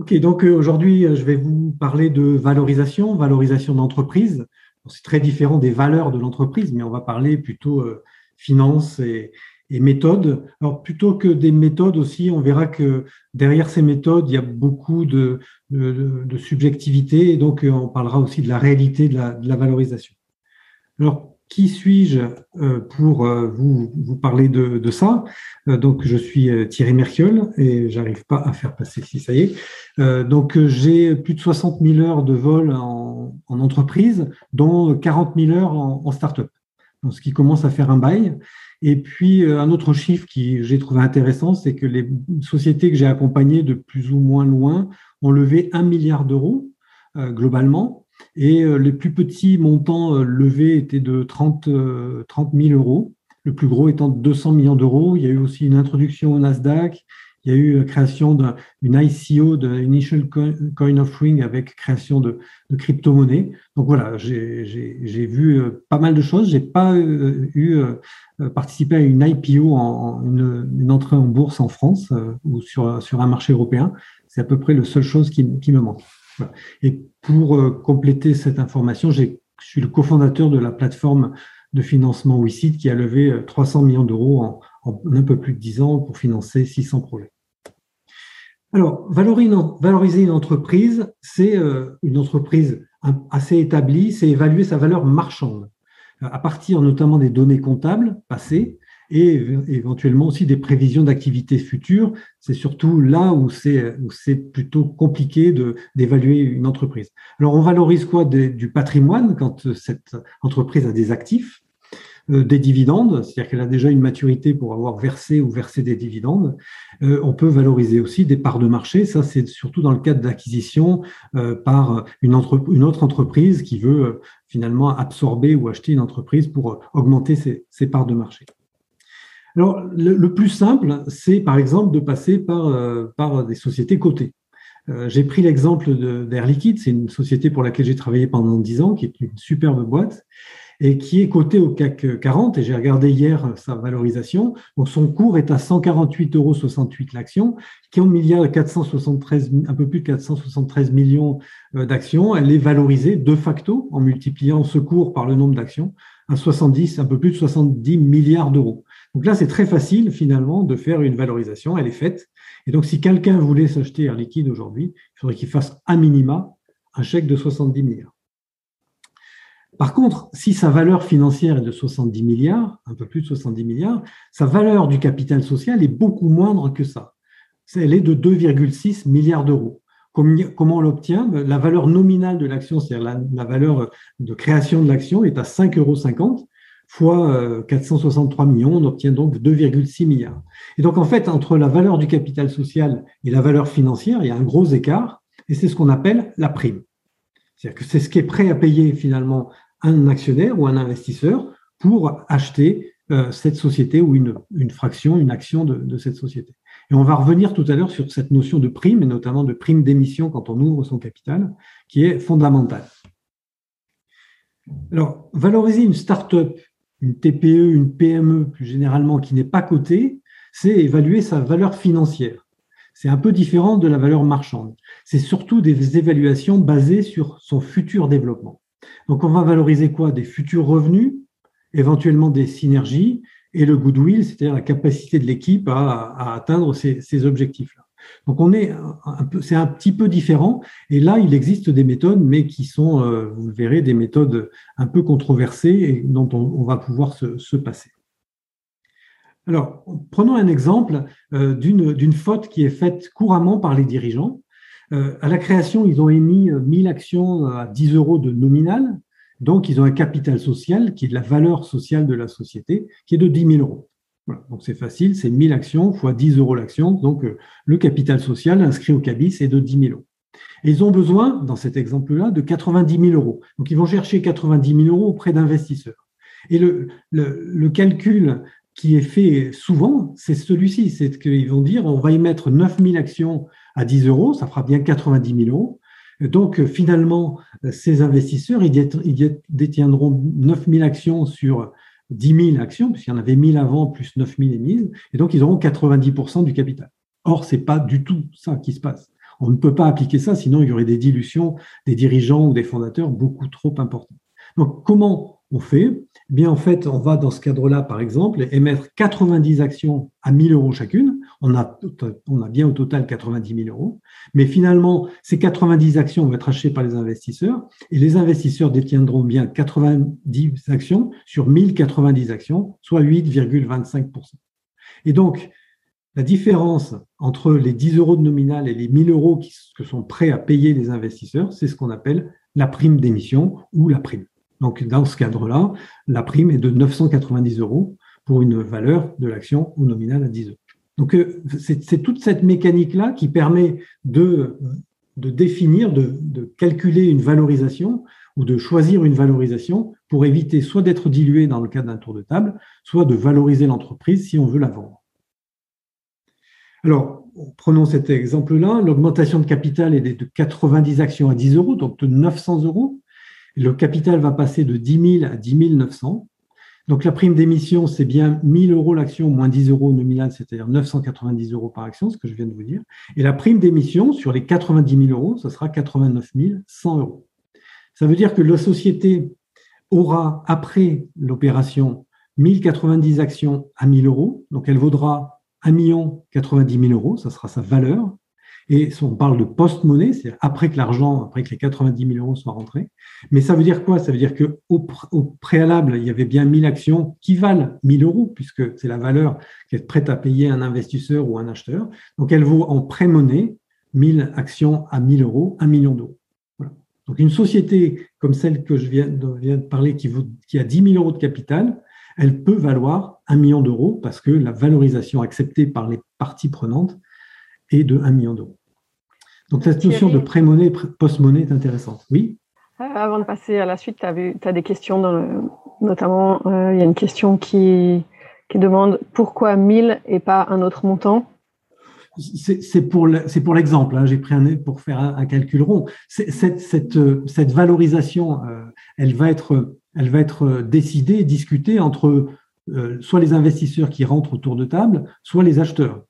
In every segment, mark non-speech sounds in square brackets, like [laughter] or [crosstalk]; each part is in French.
Ok, donc euh, aujourd'hui, euh, je vais vous parler de valorisation, valorisation d'entreprise. C'est très différent des valeurs de l'entreprise, mais on va parler plutôt euh, finance et, méthodes. Alors plutôt que des méthodes aussi, on verra que derrière ces méthodes, il y a beaucoup de, subjectivité, et donc on parlera aussi de la réalité de la, de la valorisation. Alors qui suis-je euh, pour euh, vous, vous parler de, de ça? Euh, Donc, je suis Thierry Merciol et j'arrive pas à faire passer si ça y est. Donc, j'ai plus de 60 000 heures de vol en, en entreprise, dont 40 000 heures en, en start-up. Donc, ce qui commence à faire un bail. Et puis, un autre chiffre qui j'ai trouvé intéressant, c'est que les sociétés que j'ai accompagnées de plus ou moins loin ont levé un milliard d'euros globalement et euh, les plus petits montants euh, levés étaient de 30, 30 000 euros, le plus gros étant 200 millions d'euros. Il y a eu aussi une introduction au Nasdaq, il y a eu la création d'une ICO, de Initial Coin Offering, avec création de, de crypto-monnaies. Donc voilà, j'ai vu euh, pas mal de choses. J'ai pas eu participé à une IPO, en, une, entrée en bourse en France ou sur, sur un marché européen. C'est à peu près la seule chose qui, qui me manque. Et pour euh, compléter cette information, je suis le cofondateur de la plateforme de financement WICIT qui a levé 300 euh, millions d'euros en, un peu plus de 10 ans pour financer 600 projets. Alors, valoriser une entreprise, c'est euh, une entreprise assez établie, c'est évaluer sa valeur marchande à partir notamment des données comptables passées et éventuellement aussi des prévisions d'activités futures. C'est surtout là où c'est plutôt compliqué d'évaluer une entreprise. Alors, on valorise quoi Du patrimoine quand cette entreprise a des actifs, euh, des dividendes, c'est-à-dire qu'elle a déjà une maturité pour avoir versé ou versé des dividendes. Euh, on peut valoriser aussi des parts de marché. Ça, c'est surtout dans le cadre d'acquisition euh, par une, autre entreprise qui veut finalement absorber ou acheter une entreprise pour augmenter ses parts de marché. Alors, le, plus simple, c'est par exemple de passer par, euh, par des sociétés cotées. Euh, j'ai pris l'exemple d'Air Liquide, c'est une société pour laquelle j'ai travaillé pendant 10 ans, qui est une superbe boîte et qui est cotée au CAC 40. Et j'ai regardé hier sa valorisation. Donc, son cours est à 148,68 euros l'action, qui est milliard 473, un peu plus de 473 millions euh, d'actions. Elle est valorisée de facto en multipliant ce cours par le nombre d'actions à 70, un peu plus de 70 milliards d'euros. Donc là, c'est très facile finalement de faire une valorisation, elle est faite. Et donc, si quelqu'un voulait s'acheter Air Liquide aujourd'hui, il faudrait qu'il fasse à minima un chèque de 70 milliards. Par contre, si sa valeur financière est de 70 milliards, un peu plus de 70 milliards, sa valeur du capital social est beaucoup moindre que ça. Elle est de 2,6 milliards d'euros. Comment on l'obtient? La valeur nominale de l'action, c'est-à-dire la, valeur de création de l'action, est à 5,50 euros fois 463 euh, millions, on obtient donc 2,6 milliards. Et donc en fait, entre la valeur du capital social et la valeur financière, il y a un gros écart, et c'est ce qu'on appelle la prime. C'est-à-dire que c'est ce qui est prêt à payer finalement un actionnaire ou un investisseur pour acheter euh, cette société ou une, fraction, une action de, de, cette société. Et on va revenir tout à l'heure sur cette notion de prime, et notamment de prime d'émission quand on ouvre son capital, qui est fondamentale. Alors, valoriser une start-up une TPE, une PME plus généralement qui n'est pas cotée, c'est évaluer sa valeur financière. C'est un peu différent de la valeur marchande. C'est surtout des évaluations basées sur son futur développement. Donc on va valoriser quoi? Des futurs revenus, éventuellement des synergies et le goodwill, c'est-à-dire la capacité de l'équipe à, atteindre ces, objectifs-là. Donc on est un peu, c'est un petit peu différent. Et là, il existe des méthodes, mais qui sont, euh, vous le verrez, des méthodes un peu controversées et dont on, va pouvoir se, passer. Alors, prenons un exemple euh, d'une faute qui est faite couramment par les dirigeants. Euh, à la création, ils ont émis 1000 actions à 10 euros de nominal. Donc, ils ont un capital social qui est la valeur sociale de la société, qui est de 10 000 euros donc c'est facile, c'est 1000 actions fois 10 euros l'action. Donc euh, le capital social inscrit au CABIS est de 10 000 euros. Ils ont besoin, dans cet exemple-là, de 90 000 euros. Donc, ils vont chercher 90 000 euros auprès d'investisseurs. Et le, le, calcul qui est fait souvent, c'est celui-ci. C'est qu'ils vont dire, on va y mettre 9 000 actions à 10 euros, ça fera bien 90 000 euros. Donc, finalement, ces investisseurs, ils détiendront 9 000 actions sur 10 000 actions, puisqu'il y en avait 1000 avant, plus 9 000 émises, et donc ils auront 90% du capital. Or, ce n'est pas du tout ça qui se passe. On ne peut pas appliquer ça, sinon il y aurait des dilutions des dirigeants ou des fondateurs beaucoup trop importantes. Donc, comment on fait? Eh bien, en fait, on va dans ce cadre-là, par exemple, émettre 90 actions à 1000 euros chacune. On a, bien au total 90 000 euros. Mais finalement, ces 90 actions vont être achetées par les investisseurs et les investisseurs détiendront bien 90 actions sur 1090 actions, soit 8,25%. Et donc, la différence entre les 10 euros de nominal et les 1000 euros que sont prêts à payer les investisseurs, c'est ce qu'on appelle la prime d'émission ou la prime. Donc, dans ce cadre-là, la prime est de 990 euros pour une valeur de l'action au nominal à 10 euros. Donc, euh, c'est toute cette mécanique-là qui permet de, définir, de, de, calculer une valorisation ou de choisir une valorisation pour éviter soit d'être dilué dans le cadre d'un tour de table, soit de valoriser l'entreprise si on veut la vendre. Alors, prenons cet exemple-là. L'augmentation de capital est de 90 actions à 10 euros, donc de 900 euros. Le capital va passer de 10 000 à 10 900. Donc, la prime d'émission, c'est bien 1000 euros l'action moins 10 euros nominal, c'est-à-dire 990 euros par action, ce que je viens de vous dire. Et la prime d'émission, sur les 90 000 euros, ce sera 89 100 euros. Ça veut dire que la société aura, après l'opération, 1090 actions à 1000 euros. Donc, elle vaudra 1 million 90 000 euros, ça sera sa valeur. Et on parle de post-monnaie, c'est-à-dire après que l'argent, après que les 90 000 euros soient rentrés. Mais ça veut dire quoi? Ça veut dire qu'au au préalable, il y avait bien 1000 actions qui valent 1000 euros, puisque c'est la valeur qui est prête à payer un investisseur ou un acheteur. Donc elle vaut en pré-monnaie 1000 actions à 1000 euros, 1 million d'euros. Donc une société comme celle que je viens de, parler, qui, qui a 10 000 euros de capital, elle peut valoir un million d'euros parce que la valorisation acceptée par les parties prenantes est de 1 million d'euros. Donc cette notion de pré-monnaie post-monnaie est intéressante. Oui? Euh, Avant de passer à la suite, tu as, des questions, notamment euh, il y a une question qui, demande pourquoi 1000 et pas un autre montant? C'est pour l'exemple, hein. j'ai pris un pour faire un, calcul rond. Cette, valorisation, euh, elle va être elle va être décidée, discutée entre euh, soit les investisseurs qui rentrent autour de table, soit les acheteurs euh,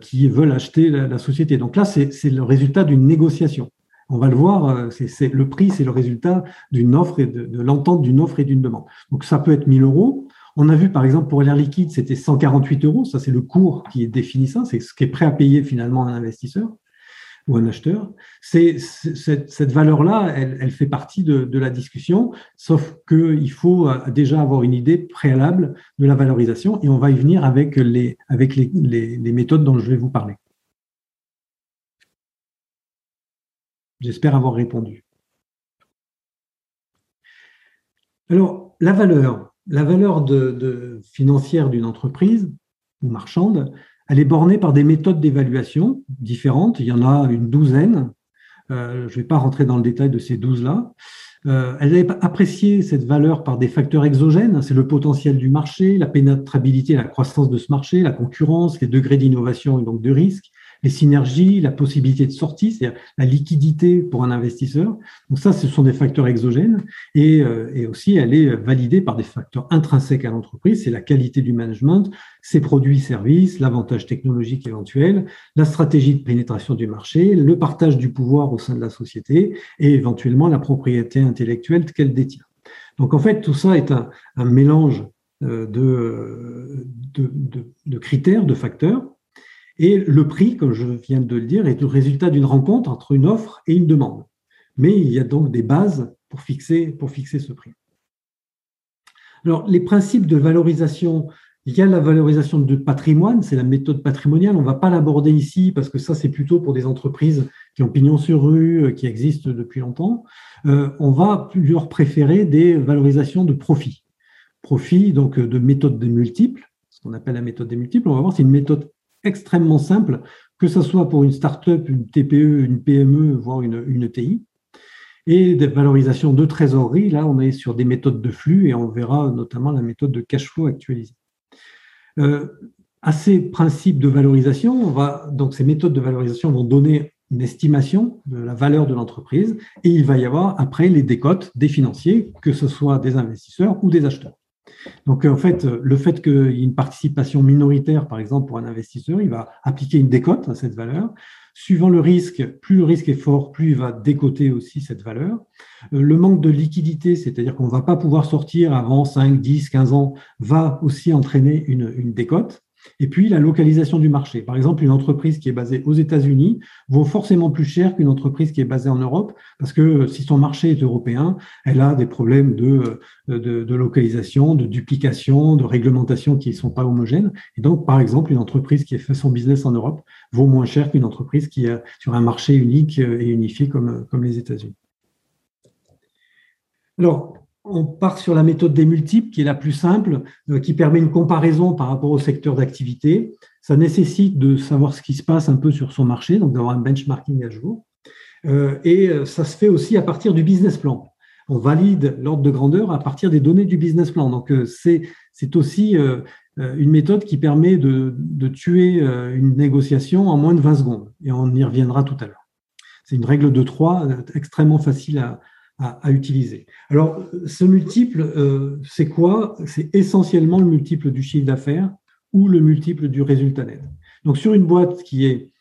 qui veulent acheter la, société. Donc là, c'est le résultat d'une négociation. On va le voir, euh, c'est le prix, c'est le résultat d'une offre et de, l'entente d'une offre et d'une demande. Donc ça peut être 1000 euros. On a vu par exemple pour l'air liquide, c'était 148 euros. Ça, c'est le cours qui est défini ça, c'est ce qui est prêt à payer finalement un investisseur ou un acheteur, cette, valeur-là, elle, fait partie de, la discussion, sauf qu'il faut euh, déjà avoir une idée préalable de la valorisation et on va y venir avec les, méthodes dont je vais vous parler. J'espère avoir répondu. Alors, la valeur, la valeur financière d'une entreprise ou marchande, elle est bornée par des méthodes d'évaluation différentes. Il y en a une douzaine. Euh, je ne vais pas rentrer dans le détail de ces douze-là. Euh, elle est appréciée, cette valeur, par des facteurs exogènes. C'est le potentiel du marché, la pénétrabilité, la croissance de ce marché, la concurrence, les degrés d'innovation et donc de risque, les synergies, la possibilité de sortie, c'est-à-dire la liquidité pour un investisseur. Donc ça, ce sont des facteurs exogènes et, euh, et aussi elle est validée par des facteurs intrinsèques à l'entreprise, c'est la qualité du management, ses produits, services, l'avantage technologique éventuel, la stratégie de pénétration du marché, le partage du pouvoir au sein de la société et éventuellement la propriété intellectuelle qu'elle détient. Donc en fait, tout ça est un, un mélange euh, de, de, de, de critères, de facteurs et le prix, comme je viens de le dire, est le résultat d'une rencontre entre une offre et une demande. Mais il y a donc des bases pour fixer, ce prix. Alors, les principes de valorisation, il y a la valorisation de patrimoine, c'est la méthode patrimoniale. On ne va pas l'aborder ici parce que ça, c'est plutôt pour des entreprises qui ont pignon sur rue, euh, qui existent depuis longtemps. Euh, on va leur préférer des valorisations de profit. Profit, donc de méthode des multiples, ce qu'on appelle la méthode des multiples. On va voir, c'est une méthode extrêmement simple que ce soit pour une start-up, une TPE, une PME, voire une, une ETI. Et des valorisations de trésorerie, là, on est sur des méthodes de flux et on verra notamment la méthode de cash flow actualisée. Euh, à ces principes de valorisation, on va, donc ces méthodes de valorisation vont donner une estimation de la valeur de l'entreprise et il va y avoir après les décotes des financiers, que ce soit des investisseurs ou des acheteurs. Donc en fait, le fait qu'il y ait une participation minoritaire, par exemple, pour un investisseur, il va appliquer une décote à cette valeur. Suivant le risque, plus le risque est fort, plus il va décoter aussi cette valeur. Euh, le manque de liquidité, c'est-à-dire qu'on ne va pas pouvoir sortir avant 5, 10, 15 ans, va aussi entraîner une, une décote. Et puis la localisation du marché. Par exemple, une entreprise qui est basée aux États-Unis vaut forcément plus cher qu'une entreprise qui est basée en Europe, parce que si son marché est européen, elle a des problèmes de, de, localisation, de duplication, de réglementation qui ne sont pas homogènes. Et donc, par exemple, une entreprise qui fait son business en Europe vaut moins cher qu'une entreprise qui est sur un marché unique et unifié comme, comme les États-Unis. Alors, on part sur la méthode des multiples, qui est la plus simple, euh, qui permet une comparaison par rapport au secteur d'activité. Ça nécessite de savoir ce qui se passe un peu sur son marché, donc d'avoir un benchmarking à jour. Euh, et euh, ça se fait aussi à partir du business plan. On valide l'ordre de grandeur à partir des données du business plan. Donc c'est aussi une méthode qui permet de, de tuer une négociation en moins de 20 secondes. Et on y reviendra tout à l'heure. C'est une règle de 3 extrêmement facile à, à, utiliser. Alors, ce multiple, euh, c'est quoi? C'est essentiellement le multiple du chiffre d'affaires ou le multiple du résultat net. Donc, sur une boîte qui est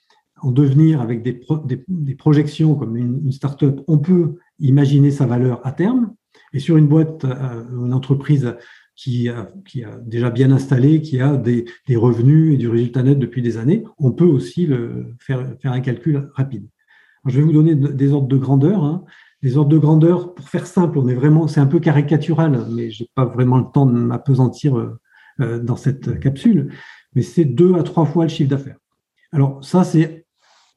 en devenir avec des, des, projections comme une, une start-up, on peut imaginer sa valeur à terme. Et sur une boîte, euh, une entreprise qui a, qui a, déjà bien installé, qui a des, des, revenus et du résultat net depuis des années, on peut aussi le, faire, faire un calcul rapide. je vais vous donner des ordres de grandeur. Hein. Les ordres de grandeur, pour faire simple, on est vraiment, c'est un peu caricatural, mais j'ai pas vraiment le temps de m'apesantir euh, euh, dans cette capsule. Mais c'est deux à trois fois le chiffre d'affaires. Alors ça, c'est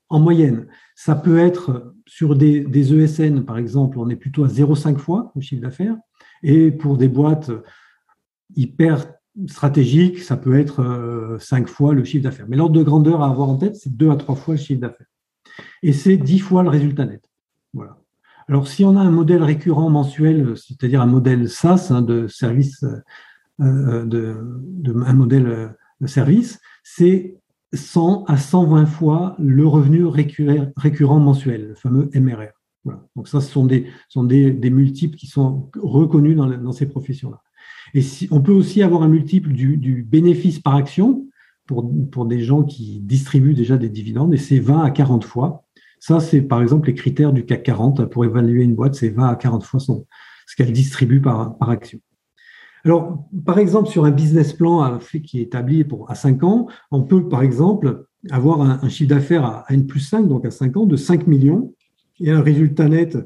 en moyenne. Ça peut être sur des, ESN, par exemple, on est plutôt à 0,5 fois le chiffre d'affaires. Et pour des boîtes hyper stratégiques, ça peut être 5 euh, fois le chiffre d'affaires. Mais l'ordre de grandeur à avoir en tête, c'est deux à trois fois le chiffre d'affaires. Et c'est 10 fois le résultat net. Voilà. Alors, si on a un modèle récurrent mensuel, c'est-à-dire un modèle SaaS hein, de service, euh, euh, un modèle de service, c'est 100 à 120 fois le revenu récurrent mensuel, le fameux MRR. Donc ça, ce sont des, multiples qui sont reconnus dans, ces professions-là. Et si, on peut aussi avoir un multiple du, bénéfice par action pour, des gens qui distribuent déjà des dividendes, et c'est 20 à 40 fois. Ça, c'est par exemple les critères du CAC 40 pour évaluer une boîte, c'est 20 à 40 fois ce qu'elle distribue par, action. Alors, par exemple, sur un business plan qui est établi pour, à 5 ans, on peut, par exemple, avoir un, chiffre d'affaires à, N plus 5, donc à 5 ans, de 5 millions, et un résultat net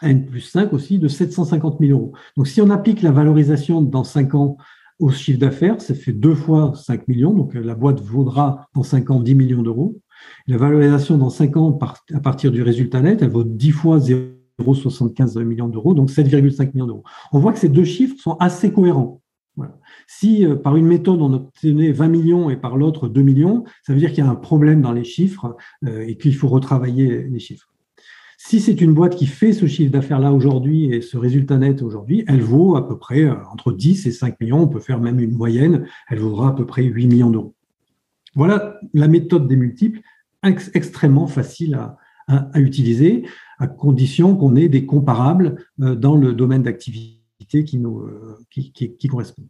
à N plus 5 aussi de 750 000 euros. Donc, si on applique la valorisation dans 5 ans au chiffre d'affaires, ça fait deux fois 5 millions, donc la boîte vaudra dans 5 ans 10 millions d'euros. La valorisation dans 5 ans à partir du résultat net, elle vaut 10 fois 0,75 millions d'euros, donc 7,5 millions d'euros. On voit que ces deux chiffres sont assez cohérents. Si euh, par une méthode on obtenait 20 millions et par l'autre 2 millions, ça veut dire qu'il y a un problème dans les chiffres euh, et qu'il faut retravailler les chiffres. Si c'est une boîte qui fait ce chiffre d'affaires-là aujourd'hui et ce résultat net aujourd'hui, elle vaut à peu près euh, entre 10 et 5 millions. On peut faire même une moyenne. Elle vaudra à peu près 8 millions d'euros. Voilà la méthode des multiples, extrêmement facile à, utiliser, à condition qu'on ait des comparables euh, dans le domaine d'activité qui, nous, euh, qui, correspond.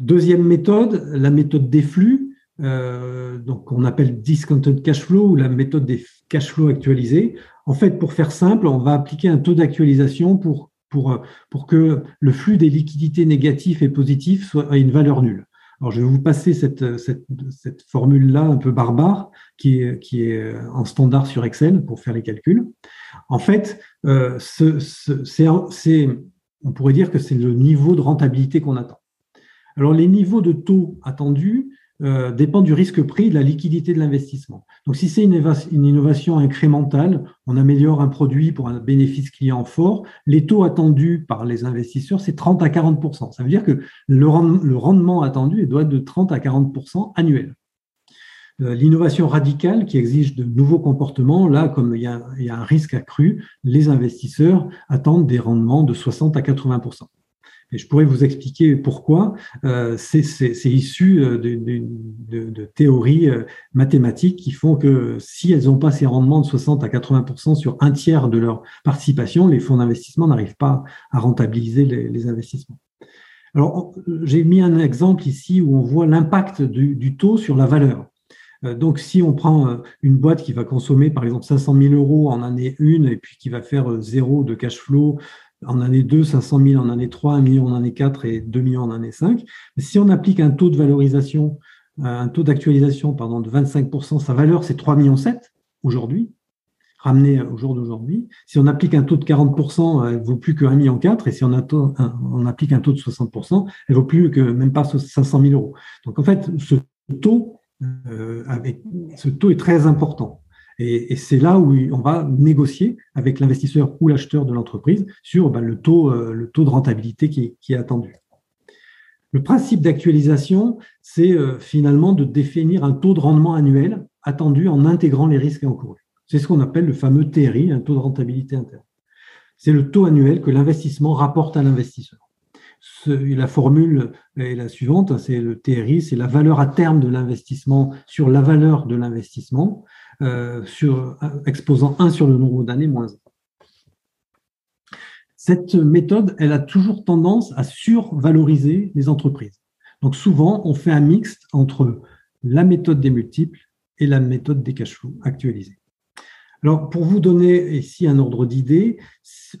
Deuxième méthode, la méthode des flux, euh, donc on appelle discounted cash flow ou la méthode des cash flows actualisés. En fait, pour faire simple, on va appliquer un taux d'actualisation pour, pour que le flux des liquidités négatives et positives soit à une valeur nulle. Alors, je vais vous passer cette, cette, formule-là un peu barbare qui est, qui est en standard sur Excel pour faire les calculs. En fait, euh, ce, c'est, on pourrait dire que c'est le niveau de rentabilité qu'on attend. Alors, les niveaux de taux attendus, euh, dépend du risque pris de la liquidité de l'investissement. Donc, si c'est une, innovation incrémentale, on améliore un produit pour un bénéfice client fort, les taux attendus par les investisseurs, c'est 30 à 40% Ça veut dire que le, rendement attendu doit être de 30 à 40% annuel. euh, l'innovation radicale qui exige de nouveaux comportements, là, comme il y, a, il y, a, un risque accru, les investisseurs attendent des rendements de 60 à 80 et je pourrais vous expliquer pourquoi. Euh, c'est issu euh, de, théories euh, mathématiques qui font que si elles n'ont pas ces rendements de 60 à 80% sur un tiers de leur participation, les fonds d'investissement n'arrivent pas à rentabiliser les, les investissements. Alors, j'ai mis un exemple ici où on voit l'impact du, du, taux sur la valeur. Donc, si on prend une boîte qui va consommer, par exemple, 500 000 euros en année 1 et puis qui va faire zéro de cash flow en année 2, 500 000 en année 3, 1 million en année 4 et 2 millions en année 5. Mais si on applique un taux de valorisation, euh, un taux d'actualisation de 25%, sa valeur c'est 3 millions 7 aujourd'hui, ramené au jour d'aujourd'hui. Si on applique un taux de 40%, elle vaut plus que 1 million 4 et si on, applique un taux de 60%, elle vaut plus que même pas 500 000 euros. Donc en fait, ce taux, euh, avec, ce taux est très important. Et, c'est là où on va négocier avec l'investisseur ou l'acheteur de l'entreprise sur ben, le, taux, euh, le taux de rentabilité qui est, attendu. Le principe d'actualisation, c'est euh, finalement de définir un taux de rendement annuel attendu en intégrant les risques encourus. C'est ce qu'on appelle le fameux TRI, un taux de rentabilité interne. C'est le taux annuel que l'investissement rapporte à l'investisseur. La formule est la suivante, c'est le TRI, c'est la valeur à terme de l'investissement sur la valeur de l'investissement euh, sur, exposant 1 sur le nombre d'années moins 1. Cette méthode, elle a toujours tendance à survaloriser les entreprises. Donc souvent, on fait un mixte entre la méthode des multiples et la méthode des cash flows actualisés. Alors, pour vous donner ici un ordre d'idée,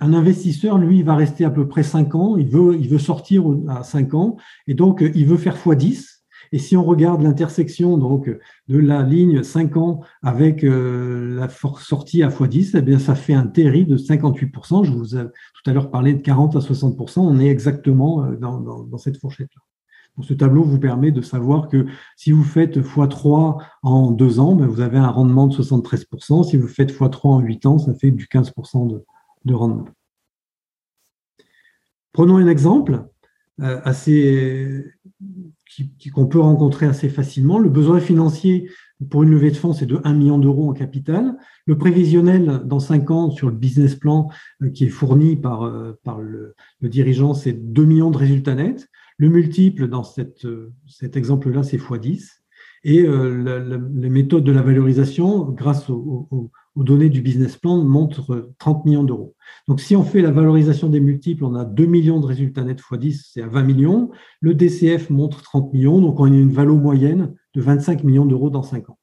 un investisseur, lui, va rester à peu près 5 ans, il veut, il veut sortir à 5 ans, et donc il veut faire x10, et si on regarde l'intersection donc de la ligne 5 ans avec euh, la sortie à x10, eh bien ça fait un TRI de 58%. Je vous ai tout à l'heure parlé de 40 à 60%. On est exactement euh, dans, cette fourchette-là. ce tableau vous permet de savoir que si vous faites x3 en 2 ans, ben, vous avez un rendement de 73%. Si vous faites x3 en 8 ans, ça fait du 15% de, rendement. Prenons un exemple assez qu'on peut rencontrer assez facilement. Le besoin financier pour une levée de fonds, c'est de 1 million d'euros en capital. Le prévisionnel dans 5 ans sur le business plan euh, qui est fourni par, euh, par le, dirigeant, c'est 2 millions de résultats nets. Le multiple dans cette, euh, cet exemple-là, c'est x10. Et les méthodes de la valorisation, grâce au, aux données du business plan montrent 30 millions d'euros. Donc, si on fait la valorisation des multiples, on a 2 millions de résultats nets x 10, c'est à 20 millions. Le DCF montre 30 millions, donc on a une valeur moyenne de 25 millions d'euros dans 5 ans.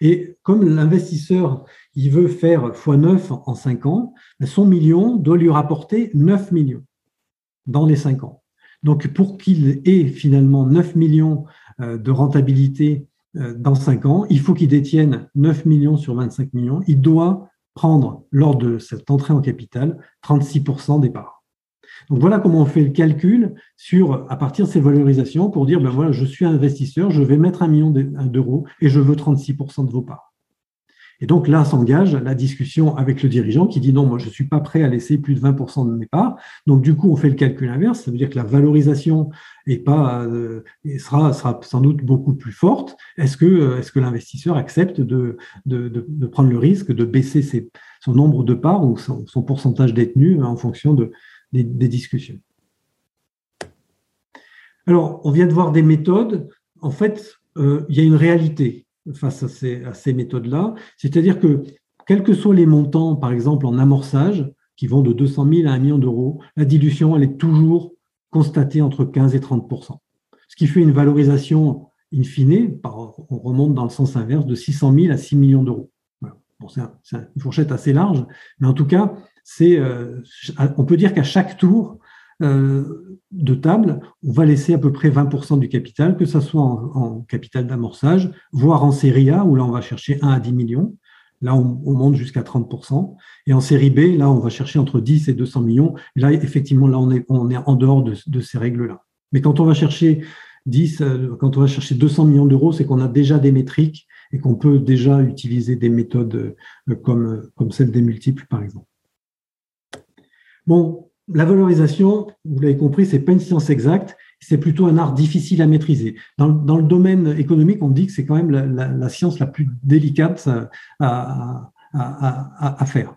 Et comme l'investisseur, il veut faire x9 en 5 ans, ben, son million doit lui rapporter 9 millions dans les 5 ans. Donc, pour qu'il ait finalement 9 millions euh, de rentabilité euh, dans 5 ans, il faut qu'il détienne 9 millions sur 25 millions. Il doit prendre, lors de cette entrée en capital, 36% des parts. Donc voilà comment on fait le calcul sur, à partir de ces valorisations pour dire, ben voilà, je suis investisseur, je vais mettre un million d'euros et je veux 36% de vos parts. Et donc là s'engage la discussion avec le dirigeant qui dit non, moi je ne suis pas prêt à laisser plus de 20% de mes parts. Donc du coup, on fait le calcul inverse, ça veut dire que la valorisation est pas, euh, sera, sera sans doute beaucoup plus forte. Est-ce que, euh, est que l'investisseur accepte de, de, de, prendre le risque de baisser ses, son nombre de parts ou son, pourcentage détenu en fonction de, des, discussions? Alors, on vient de voir des méthodes. En fait, euh, il y a une réalité face à ces, méthodes-là. C'est-à-dire que, quels que soient les montants, par exemple en amorçage, qui vont de 200 000 à 1 million d'euros, la dilution, elle est toujours constatée entre 15 et 30% Ce qui fait une valorisation in fine, on remonte dans le sens inverse, de 600 000 à 6 millions d'euros. c'est une fourchette assez large, mais en tout cas, c'est, euh, on peut dire qu'à chaque tour, euh, de table, on va laisser à peu près 20% du capital, que ce soit en, capital d'amorçage, voire en série A, où là on va chercher 1 à 10 millions. Là, on, monte jusqu'à 30%. Et en série B, là, on va chercher entre 10 et 200 millions. Là, effectivement, là, on est, on est en dehors de, ces règles-là. Mais quand on va chercher 10, euh, quand on va chercher 200 millions d'euros, c'est qu'on a déjà des métriques et qu'on peut déjà utiliser des méthodes euh, comme, comme celle des multiples, par exemple. Bon, la valorisation, vous l'avez compris, c'est pas une science exacte C'est plutôt un art difficile à maîtriser. Dans, le domaine économique, on dit que c'est quand même la, science la plus délicate à, faire.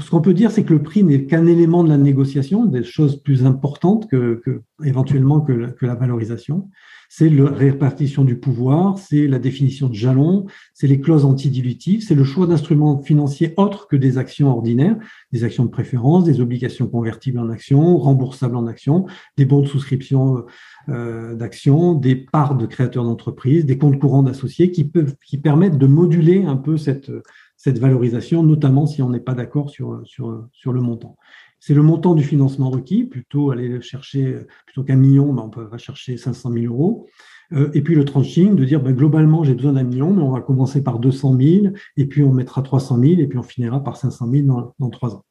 Ce qu'on peut dire, c'est que le prix n'est qu'un élément de la négociation, des choses plus importantes que, éventuellement que, la valorisation. C'est la répartition du pouvoir, c'est la définition de jalons, c'est les clauses antidilutives, c'est le choix d'instruments financiers autres que des actions ordinaires, des actions de préférence, des obligations convertibles en actions, remboursables en actions, des bons de souscription euh, d'actions, des parts de créateurs d'entreprises, des comptes courants d'associés qui peuvent, qui permettent de moduler un peu cette cette valorisation, notamment si on n'est pas d'accord sur, sur, sur le montant. C'est le montant du financement requis, plutôt aller chercher, plutôt qu'un million, ben on peut, va chercher 500 000 euros. Euh, et puis le tranching, de dire ben, globalement j'ai besoin d'un million, mais on va commencer par 200 000, et puis on mettra 300 000, et puis on finira par 500 000 dans, dans trois ans.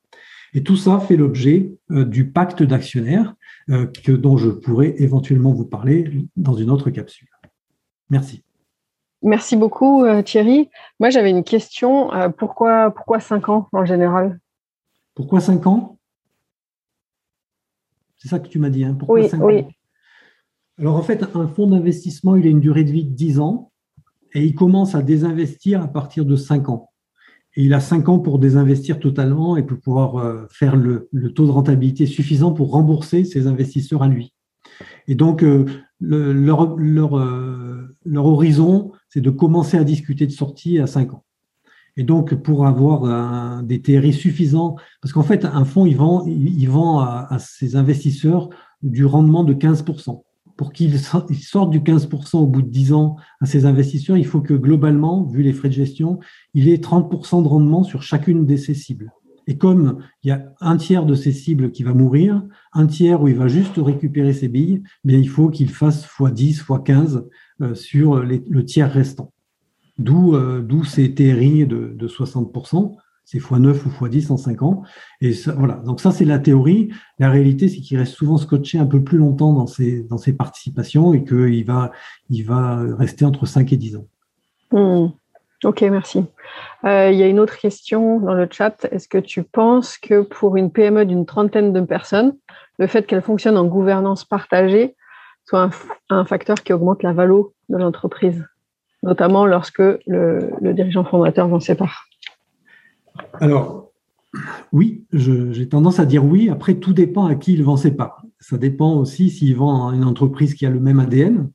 Et tout ça fait l'objet euh, du pacte d'actionnaires euh, que, dont je pourrais éventuellement vous parler dans une autre capsule. Merci. Merci beaucoup Thierry. Moi j'avais une question. Pourquoi, pourquoi 5 ans en général? Pourquoi 5 ans? C'est ça que tu m'as dit. Hein pourquoi oui, oui. Alors en fait, un fonds d'investissement, il a une durée de vie de 10 ans et il commence à désinvestir à partir de 5 ans. Et il a 5 ans pour désinvestir totalement et pour pouvoir euh, faire le, le taux de rentabilité suffisant pour rembourser ses investisseurs à lui. Et donc, leur, leur, leur, horizon, c'est de commencer à discuter de sortie à 5 ans. Et donc, pour avoir des TRI suffisants, parce qu'en fait, un fonds, il vend, il vend à, ses investisseurs du rendement de 15%. Pour qu'ils sortent du 15% au bout de 10 ans à ses investisseurs, il faut que globalement, vu les frais de gestion, il ait 30% de rendement sur chacune de ses cibles. Et comme il y a un tiers de ces cibles qui va mourir, un tiers où il va juste récupérer ses billes, bien il faut qu'il fasse x10, x15 euh, sur le tiers restant. D'où euh, d'où ces TRI de, de 60%, c'est x9 ou x10 en 5 ans. Et voilà, donc ça c'est la théorie. La réalité, c'est qu'il reste souvent scotché un peu plus longtemps dans ses, dans participations et qu'il va, il va rester entre 5 et 10 ans. Hmm. Ok, merci. Euh, il y a une autre question dans le chat. Est-ce que tu penses que pour une PME d'une trentaine de personnes, le fait qu'elle fonctionne en gouvernance partagée soit un, facteur qui augmente la valeur de l'entreprise, notamment lorsque le, dirigeant fondateur s'en sépare Alors, oui, j'ai tendance à dire oui. Après, tout dépend à qui il vend sépare. Ça dépend aussi s'il vend à une entreprise qui a le même ADN,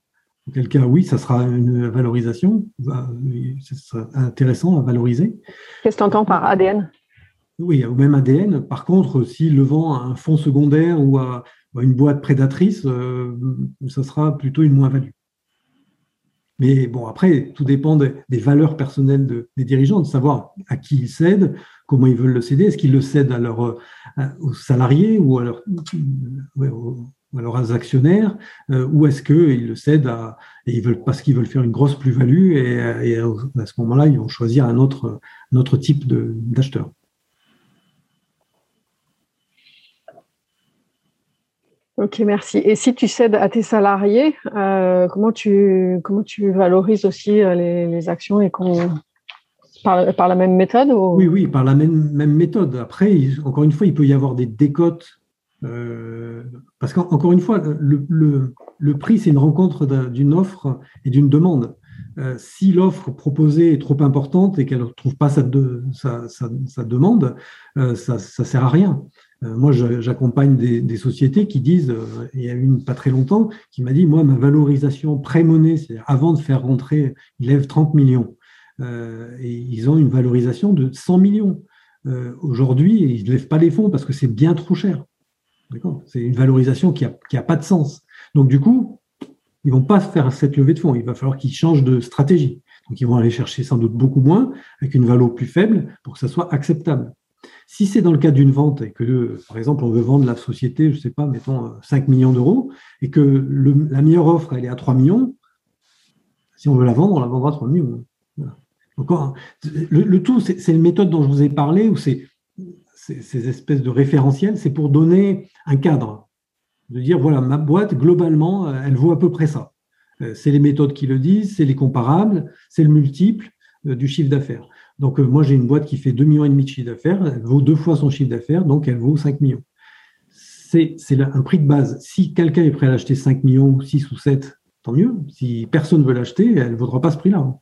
Auquel cas, oui, ça sera une valorisation. Ce sera intéressant à valoriser. Qu'est-ce que tu entends par ADN Oui, au même ADN. Par contre, s'il le vend à un fonds secondaire ou à, une boîte prédatrice, euh, ça sera plutôt une moins-value. Mais bon, après, tout dépend des, valeurs personnelles des dirigeants, de savoir à qui ils cèdent, comment ils veulent le céder. Est-ce qu'ils le cèdent à leur, aux salariés ou à leur, ou alors à actionnaires, euh, ou est-ce qu'ils le cèdent à, et ils veulent, parce qu'ils veulent faire une grosse plus-value, et, à ce moment-là, ils vont choisir un autre type d'acheteur? Ok, merci. Et si tu cèdes à tes salariés, euh, comment, tu, comment tu valorises aussi euh, les, actions et par, la même méthode Oui, oui, par la même, même méthode. Après, encore une fois, il peut y avoir des décotes euh, parce qu'encore une fois, le, prix, c'est une rencontre d'une offre et d'une demande. Si l'offre proposée est trop importante et qu'elle ne trouve pas sa, demande, ça ne sert à rien. Moi, j'accompagne des, sociétés qui disent, il y a une pas très longtemps, qui m'a dit, moi, ma valorisation pré-monnaie, c'est avant de faire rentrer, ils lèvent 30 millions. et ils ont une valorisation de 100 millions. Aujourd'hui, ils ne lèvent pas les fonds parce que c'est bien trop cher. C'est une valorisation qui n'a a pas de sens. Donc, du coup, ils ne vont pas faire cette levée de fonds. Il va falloir qu'ils changent de stratégie. Donc, ils vont aller chercher sans doute beaucoup moins, avec une valeur plus faible, pour que ça soit acceptable. Si c'est dans le cadre d'une vente et que, par exemple, on veut vendre la société, je ne sais pas, mettons 5 millions d'euros, et que la meilleure offre, elle est à 3 millions, si on veut la vendre, on la vendra à 3 millions. le, tout, c'est une méthode dont je vous ai parlé, où c'est ces, espèces de référentiels, c'est pour donner un cadre, de dire, voilà, ma boîte, globalement, euh, elle vaut à peu près ça. Euh, c'est les méthodes qui le disent, c'est les comparables, c'est le multiple euh, du chiffre d'affaires. Donc, moi, j'ai une boîte qui fait 2,5 millions de chiffre d'affaires, elle vaut deux fois son chiffre d'affaires, donc elle vaut 5 millions. c'est un prix de base. Si quelqu'un est prêt à l'acheter 5 millions, ou 6 ou 7, tant mieux. Si personne ne veut l'acheter, elle ne vaudra pas ce prix-là.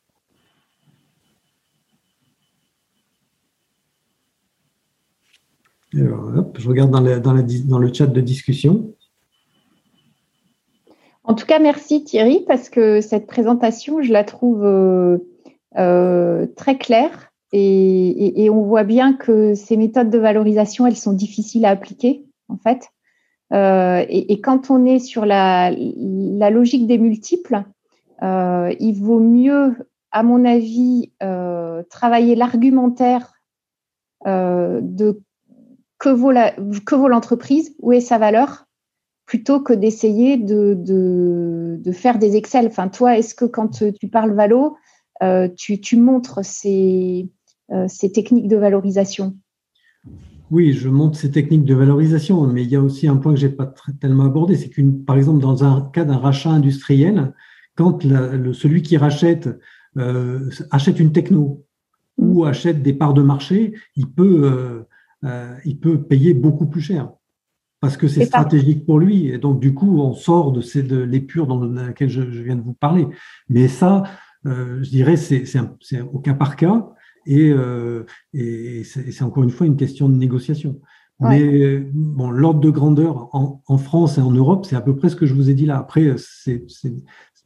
je regarde dans, dans, le chat de discussion. En tout cas, merci Thierry, parce que cette présentation, je la trouve euh, euh, très claire et, on voit bien que ces méthodes de valorisation, elles sont difficiles à appliquer, en fait. Euh, et, quand on est sur la, logique des multiples, il vaut mieux, à mon avis, travailler l'argumentaire de que vaut, l'entreprise, où est sa valeur, plutôt que d'essayer de, de, faire des Excel. Enfin, toi, est-ce que quand tu parles valo, euh, tu, tu, montres ces, euh, ces techniques de valorisation oui, je montre ces techniques de valorisation, mais il y a aussi un point que je n'ai pas tellement abordé, c'est qu'une, par exemple, dans un cas d'un rachat industriel, quand le, celui qui rachète euh, achète une techno ou achète des parts de marché, il peut euh, il peut payer beaucoup plus cher parce que c'est stratégique pour lui. Et donc, du coup, on sort de, ces, de l'épure dans laquelle je, viens de vous parler. Mais ça, euh, je dirais, c'est, au cas par cas et, euh, et c'est, encore une fois une question de négociation. Mais bon, l'ordre de grandeur en, en, France et en Europe, c'est à peu près ce que je vous ai dit là. Après, c'est,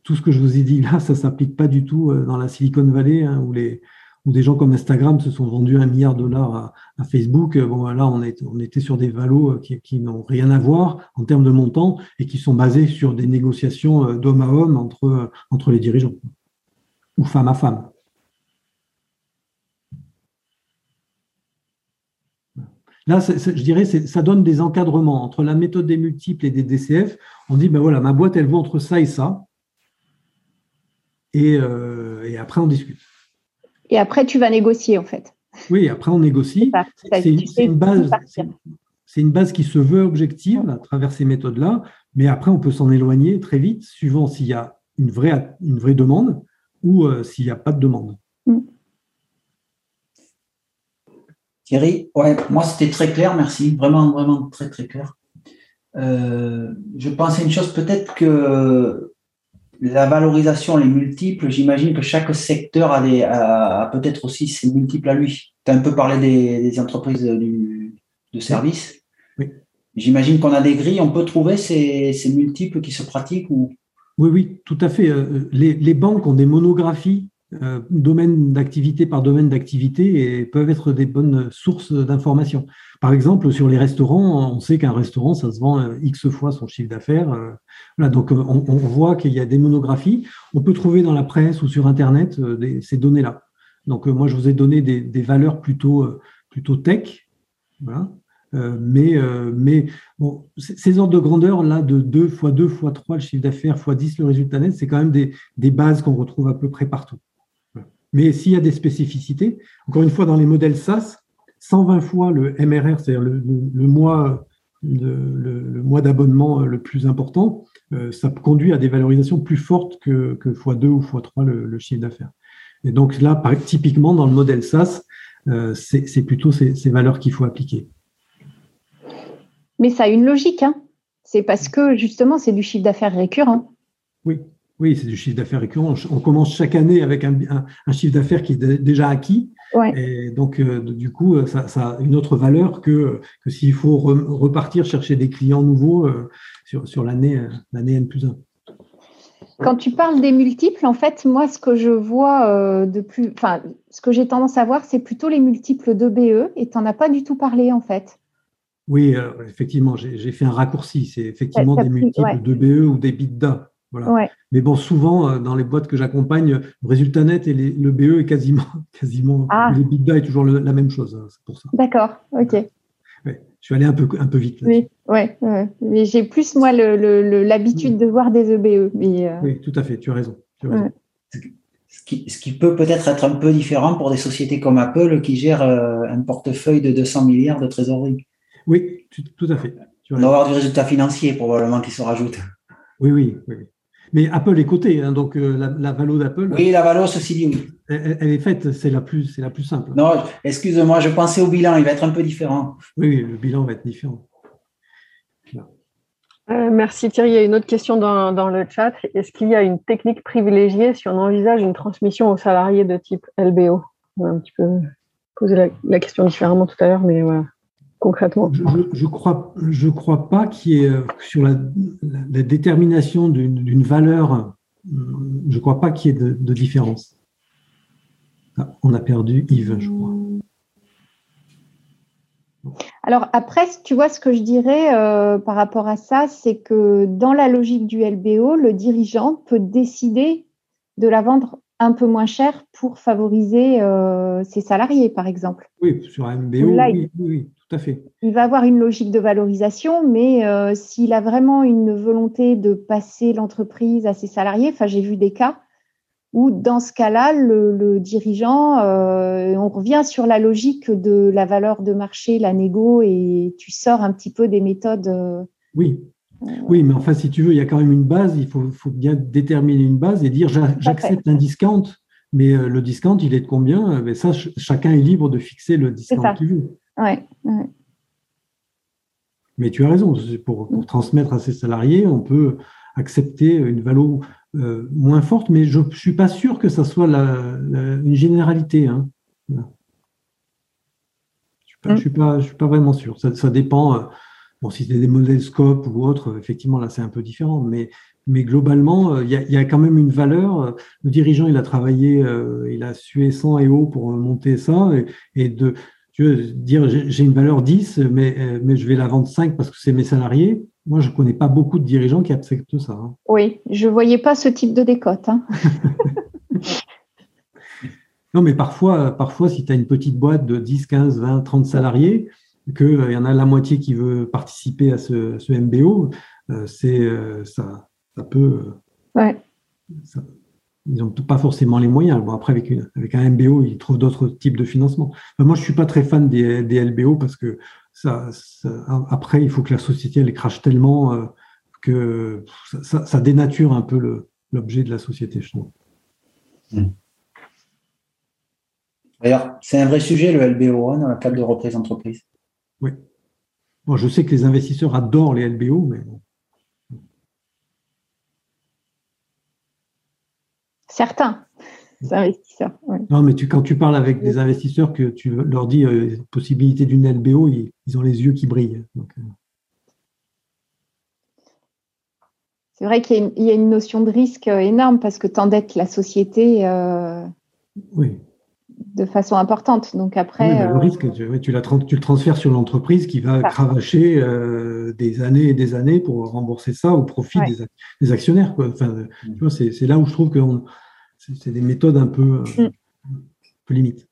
tout ce que je vous ai dit là, ça s'applique pas du tout dans la Silicon Valley hein, où les où des gens comme Instagram se sont vendus un milliard de dollars à, Facebook. Bon, là, on, est, on était sur des valos euh, qui, qui n'ont rien à voir en termes de montant et qui sont basés sur des négociations euh, d'homme à homme entre, euh, entre les dirigeants ou femme à femme. Là, je dirais, ça donne des encadrements entre la méthode des multiples et des DCF. On dit, ben voilà, ma boîte, elle vaut entre ça et ça. Et, et après, on discute. Et après, tu vas négocier, en fait. Oui, après, on négocie. C'est une, base. C'est une base qui se veut objective à travers ces méthodes-là, mais après, on peut s'en éloigner très vite, suivant s'il y a une vraie, une vraie demande ou euh, s'il n'y a pas de demande. Mm. Thierry, ouais, moi c'était très clair, merci, vraiment, vraiment très très clair. Euh, je pensais une chose, peut-être que la valorisation, les multiples, j'imagine que chaque secteur a, peut-être aussi ses multiples à lui. Tu as un peu parlé des, entreprises de services. Oui. J'imagine qu'on a des grilles, on peut trouver ces, multiples qui se pratiquent ou... Oui, oui, tout à fait. Euh, les banques ont des monographies euh, domaine d'activité par domaine d'activité et peuvent être des bonnes sources d'informations. Par exemple, sur les restaurants, on sait qu'un restaurant, ça se vend euh, X fois son chiffre d'affaires. Voilà, donc on, voit qu'il y a des monographies. On peut trouver dans la presse ou sur Internet ces données-là. Donc moi, je vous ai donné des, valeurs plutôt, plutôt tech. Mais mais bon, ces ordres de grandeur là de 2 fois 2 fois 3 le chiffre d'affaires fois 10 le résultat net, c'est quand même des, bases qu'on retrouve à peu près partout. Mais s'il y a des spécificités, encore une fois, dans les modèles SAS, 120 fois le MRR, c'est-à-dire le, mois, d'abonnement le plus important, euh, ça conduit à des valorisations plus fortes que, que x2 ou x3 le, chiffre d'affaires. Et donc là, typiquement, dans le modèle SAS, euh, c'est plutôt ces valeurs qu'il faut appliquer. Mais ça a une logique, hein c'est parce que justement, c'est du chiffre d'affaires récurrent. Oui, oui, c'est du chiffre d'affaires récurrent. On commence chaque année avec un, chiffre d'affaires qui est déjà acquis. Et donc, euh, du coup, ça, a une autre valeur que, que s'il faut repartir chercher des clients nouveaux euh, sur, sur l'année N plus 1. Quand tu parles des multiples, en fait, moi, ce que je vois euh, de plus, enfin, ce que j'ai tendance à voir, c'est plutôt les multiples de BE, et tu n'en as pas du tout parlé, en fait. Oui, effectivement, j'ai fait un raccourci. C'est effectivement des multiples de BE ou des BITDA. Mais bon, souvent, euh, dans les boîtes que j'accompagne, le résultat net et le BE est quasiment, [laughs] quasiment ah. le est toujours la même chose. Hein, c'est pour ça. D'accord, ok. je suis allé un peu, un peu vite. oui, ouais, mais j'ai plus, moi, l'habitude de voir des EBE. Mais, euh, Oui, tout à fait, tu as raison. Ce, qui, ce qui, peut peut-être être un peu différent pour des sociétés comme Apple qui gèrent euh, un portefeuille de 200 milliards de trésorerie. Oui, tout, à fait. On va avoir du résultat financier probablement qui se rajoute. Oui, oui, oui. Mais Apple est cotée, hein, donc euh, la, la valo d'Apple. Oui, la valo, ceci dit, oui. Elle, est faite, c'est la plus, c'est la plus simple. Non, excuse-moi, je pensais au bilan, il va être un peu différent. Oui, le bilan va être différent. Euh, merci Thierry. Il y a une autre question dans, le chat. Est-ce qu'il y a une technique privilégiée si on envisage une transmission aux salariés de type LBO On a un petit peu posé la, question différemment tout à l'heure, mais voilà, concrètement. Je ne crois, je crois pas qu'il y ait, euh, sur la, détermination d'une valeur, je ne crois pas qu'il y ait de, différence. Ah, on a perdu Yves, je crois. Alors après, tu vois, ce que je dirais euh, par rapport à ça, c'est que dans la logique du LBO, le dirigeant peut décider de la vendre un peu moins cher pour favoriser euh, ses salariés, par exemple. Oui, sur un MBO, oui, oui, tout à fait. Il va avoir une logique de valorisation, mais euh, s'il a vraiment une volonté de passer l'entreprise à ses salariés, enfin j'ai vu des cas ou dans ce cas-là, le, dirigeant, euh, on revient sur la logique de la valeur de marché, la négo, et tu sors un petit peu des méthodes. Euh, oui. Oui, mais enfin, si tu veux, il y a quand même une base. Il faut, bien déterminer une base et dire j'accepte un discount, mais le discount, il est de combien? Mais Ça, chacun est libre de fixer le discount qu'il veut. Ouais, Mais tu as raison. Pour, transmettre à ses salariés, on peut accepter une valeur euh, moins forte, mais je ne suis pas sûr que ça soit une généralité. Hein. Je ne suis, pas, vraiment sûr. Ça, dépend. Euh, bon, si c'est des modèles scope ou autre, effectivement, là, c'est un peu différent. Mais, globalement, euh, il y, a, quand même une valeur. Le dirigeant, il a travaillé, il a sué sang et eau pour monter ça. Et, de dire, j'ai une valeur 10, mais, mais je vais la vendre 5 parce que c'est mes salariés. Moi, je ne connais pas beaucoup de dirigeants qui acceptent ça. Hein. Oui, je ne voyais pas ce type de décote. Hein. [laughs] non, mais parfois, parfois si tu as une petite boîte de 10, 15, 20, 30 salariés, qu'il euh, y en a la moitié qui veut participer à ce, MBO, euh, c'est euh, ça, ça peut. Ouais. Ils n'ont pas forcément les moyens. Bon, après, avec, avec un MBO, ils trouvent d'autres types de financement. moi, je ne suis pas très fan des, des LBO parce que ça, après, il faut que la société elle crache tellement euh, que ça, dénature un peu l'objet de la société, je trouve. Hmm. D'ailleurs, c'est un vrai sujet, le LBO, hein, dans le cadre de reprise d'entreprise. Oui. Bon, je sais que les investisseurs adorent les LBO, mais. Certains investisseurs. Non, mais tu, quand tu parles avec des investisseurs, que tu leur dis euh, possibilité d'une LBO, ils, ont les yeux qui brillent. Euh. C'est vrai qu'il y, a une notion de risque euh, énorme parce que tu endettes la société oui. de façon importante. Donc après, le risque, tu, tu, le transfères sur l'entreprise qui va cravacher des années et des années pour rembourser ça au profit des, actionnaires. Enfin, c'est là où je trouve que c'est des méthodes un peu, mm. un peu limites.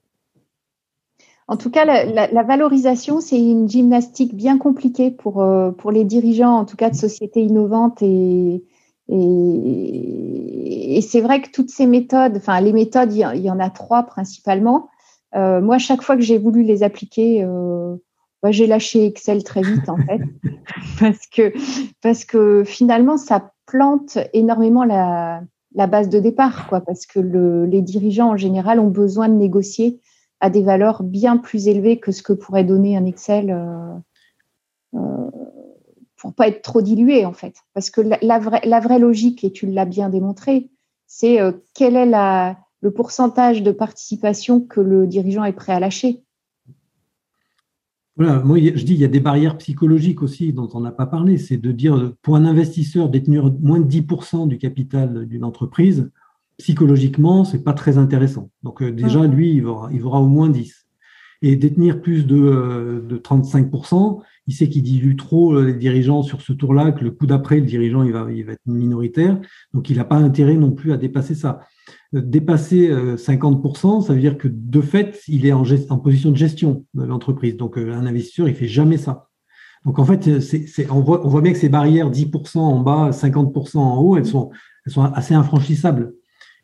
En tout cas, la, valorisation, c'est une gymnastique bien compliquée pour, euh, pour les dirigeants, en tout cas de sociétés innovantes. Et, et, c'est vrai que toutes ces méthodes, enfin les méthodes, il y, en a trois principalement. Euh, moi, chaque fois que j'ai voulu les appliquer, euh, bah, j'ai lâché Excel très vite en fait, [laughs] parce que parce que finalement, ça plante énormément la, la base de départ, quoi, parce que les dirigeants en général ont besoin de négocier à des valeurs bien plus élevées que ce que pourrait donner un Excel euh, euh, pour pas être trop dilué en fait. Parce que la, vraie, logique, et tu l'as bien démontré, c'est euh, quel est le pourcentage de participation que le dirigeant est prêt à lâcher. Voilà, moi je dis il y a des barrières psychologiques aussi dont on n'a pas parlé, c'est de dire pour un investisseur détenir moins de 10% du capital d'une entreprise, psychologiquement, c'est pas très intéressant. Donc euh, déjà, lui, il aura, il aura au moins 10. Et détenir plus de, de 35%, il sait qu'il dilue trop euh, les dirigeants sur ce tour-là, que le coup d'après, le dirigeant, il va, il va être minoritaire. Donc il n'a pas intérêt non plus à dépasser ça. Euh, dépasser 50%, ça veut dire que de fait, il est en, position de gestion de l'entreprise. Donc un investisseur, il fait jamais ça. Donc en fait, on, voit, on voit bien que ces barrières 10% en bas, 50% en haut, elles sont, elles sont assez infranchissables.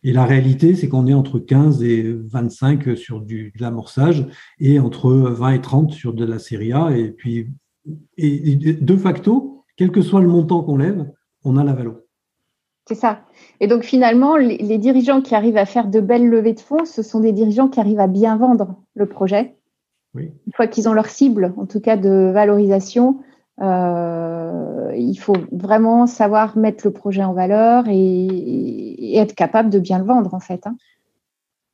Et la réalité, c'est qu'on est entre 15 et 25 sur du, de l'amorçage et entre 20 et 30 sur de la série A. Et puis, et, de facto, quel que soit le montant qu'on lève, on a la valeur. C'est ça. Et donc finalement, les, dirigeants qui arrivent à faire de belles levées de fonds, ce sont des dirigeants qui arrivent à bien vendre le projet. Une fois qu'ils ont leur cible, en tout cas de valorisation, il faut vraiment savoir mettre le projet en valeur et, être capable de bien le vendre, en fait. Hein.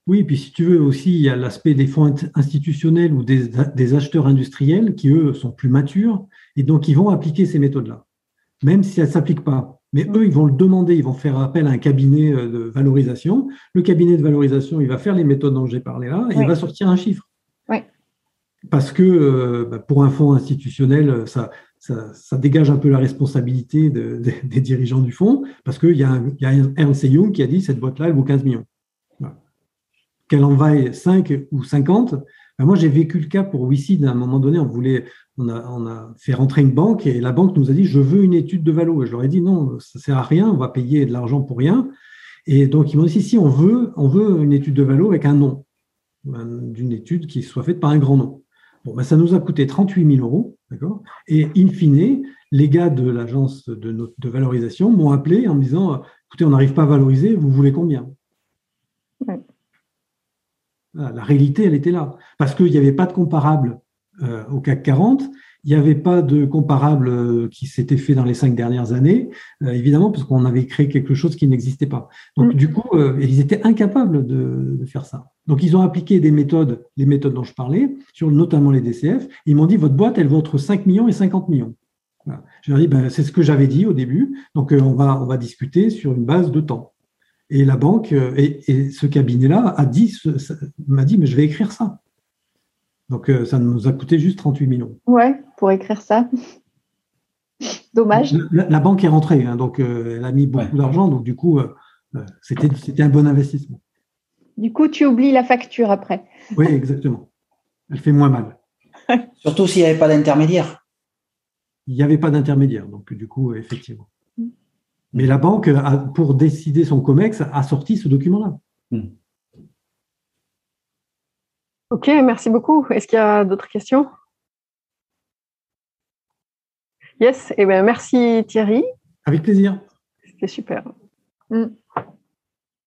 Oui, puis si tu veux aussi, il y a l'aspect des fonds institutionnels ou des, acheteurs industriels qui, eux, sont plus matures et donc ils vont appliquer ces méthodes-là, même si elles ne s'appliquent pas. Mais eux, ils vont le demander, ils vont faire appel à un cabinet euh, de valorisation. Le cabinet de valorisation, il va faire les méthodes dont j'ai parlé là et il va sortir un chiffre. Oui. Parce que euh, bah, pour un fonds institutionnel, ça, ça, dégage un peu la responsabilité des dirigeants du fonds, parce qu'il y, a un, y a Ernst Young qui a dit cette boîte-là, elle vaut 15 millions. Qu'elle en vaille 5 ou 50, ben, moi j'ai vécu le cas pour WICID. À un moment donné, on voulait, on a, on a, fait rentrer une banque et la banque nous a dit je veux une étude de valo. Et je leur ai dit non, ça sert à rien, on va payer de l'argent pour rien. Et donc ils m'ont dit si, on veut, on veut une étude de valo avec un nom, d'une étude qui soit faite par un grand nom. Bon, ben, ça nous a coûté 38 000 euros. Et in fine, les gars de l'agence de, de, valorisation m'ont appelé en me disant écoutez, on n'arrive pas à valoriser, vous voulez combien? La réalité, elle était là. Parce qu'il n'y avait pas de comparable euh, au CAC 40, il n'y avait pas de comparable euh, qui s'était fait dans les cinq dernières années, euh, évidemment, parce qu'on avait créé quelque chose qui n'existait pas. Donc, mm. du coup, ils étaient incapables de, faire ça. Donc, ils ont appliqué des méthodes, les méthodes dont je parlais, sur notamment les DCF. Ils m'ont dit, votre boîte, elle vaut entre 5 millions et 50 millions. Je leur ai dit, ben, c'est ce que j'avais dit au début. Donc, on, va, on va discuter sur une base de temps. Et la banque et, ce cabinet-là a dit, m'a dit, mais je vais écrire ça. Donc, euh, ça nous a coûté juste 38 millions. Ouais, pour écrire ça. [laughs] Dommage. La, banque est rentrée, hein, donc euh, elle a mis beaucoup d'argent, donc du coup, euh, c'était un bon investissement. Du coup, tu oublies la facture après. Oui, exactement. Elle fait moins mal. Surtout s'il n'y avait pas d'intermédiaire. Il n'y avait pas d'intermédiaire, donc du coup, effectivement. Mais la banque, pour décider son COMEX, a sorti ce document-là. Mm. Ok, merci beaucoup. Est-ce qu'il y a d'autres questions? Yes, et eh bien merci Thierry. Avec plaisir. C'était super. Mm.